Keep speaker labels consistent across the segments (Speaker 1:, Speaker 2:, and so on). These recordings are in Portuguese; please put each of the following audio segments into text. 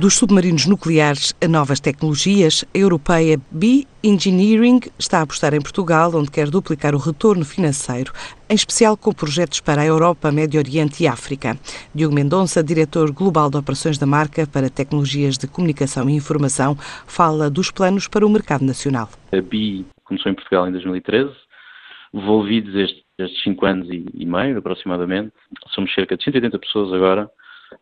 Speaker 1: Dos submarinos nucleares a novas tecnologias, a europeia B Engineering está a apostar em Portugal, onde quer duplicar o retorno financeiro, em especial com projetos para a Europa, Médio Oriente e África. Diogo Mendonça, diretor global de operações da marca para tecnologias de comunicação e informação, fala dos planos para o mercado nacional.
Speaker 2: A B começou em Portugal em 2013, envolvidos estes, estes cinco anos e, e meio, aproximadamente. Somos cerca de 180 pessoas agora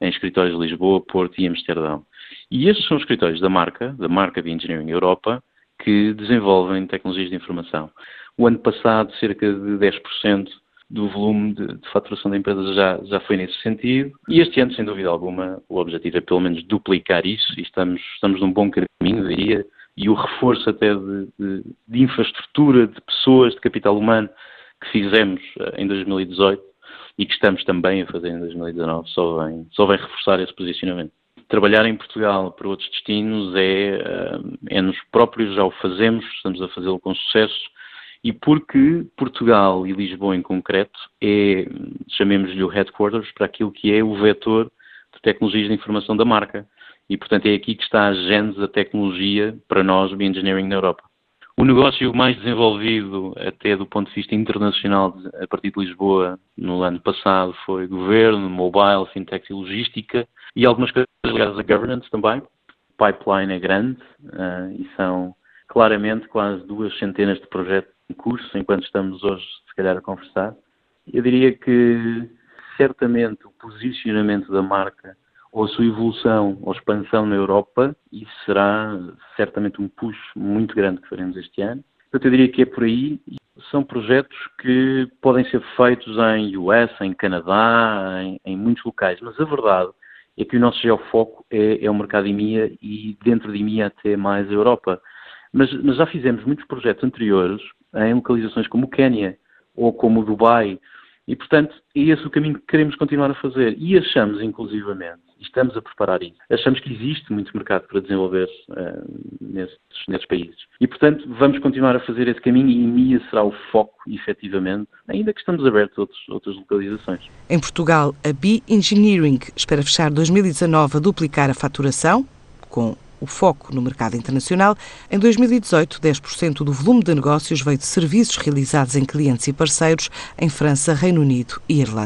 Speaker 2: em escritórios de Lisboa, Porto e Amsterdão. E estes são os escritórios da marca, da marca de Engineering Europa, que desenvolvem tecnologias de informação. O ano passado, cerca de 10% do volume de, de, faturação da empresa já, já foi nesse sentido. E este ano, sem dúvida alguma, o objetivo é pelo menos duplicar isso e estamos, estamos num bom caminho, diria, e o reforço até de, de, de infraestrutura, de pessoas, de capital humano que fizemos eh, em 2018 e que estamos também a fazer em 2019 só vem, só vem reforçar esse posicionamento. Trabalhar em Portugal para outros destinos é, eh, é nos próprios, já o fazemos, estamos a fazê-lo com sucesso, e porque Portugal e Lisboa em concreto é, chamemos-lhe o headquarters, para aquilo que é o vetor de tecnologias de informação da marca. E, portanto, é aqui que está a gênese da tecnologia para nós, o Engineering na Europa. O negócio mais desenvolvido, até do ponto de vista internacional, a partir de Lisboa, no ano passado, foi governo, mobile, fintech e logística, e algumas coisas ligadas a governance também. O pipeline é grande uh, e são claramente quase duas centenas de projetos em curso, enquanto estamos hoje, se calhar, a conversar. Eu diria que, certamente, o posicionamento da marca ou a sua evolução ou expansão na Europa, isso será certamente um push muito grande que faremos este ano. Portanto, eu diria que é por aí. São projetos que podem ser feitos em US, em Canadá, em, em muitos locais, mas a verdade é que o nosso geofoco é, é o mercado EMEA e dentro de EMEA até mais a Europa. Mas, mas já fizemos muitos projetos anteriores em localizações como o Quénia ou como o Dubai, e, portanto, é esse o caminho que queremos continuar a fazer. E achamos, inclusivamente, e estamos a preparar isso, achamos que existe muito mercado para desenvolver uh, nesses, nesses, países. E, portanto, vamos continuar a fazer esse caminho e MIA será o foco, efetivamente, ainda que estamos abertos a outros, outras localizações.
Speaker 1: Em Portugal, a B Engineering espera fechar 2019 a duplicar a faturação, com o foco no mercado internacional. Em 2018, 10% do volume de negócios veio de serviços realizados em clientes e parceiros em França, Reino Unido e Irlanda.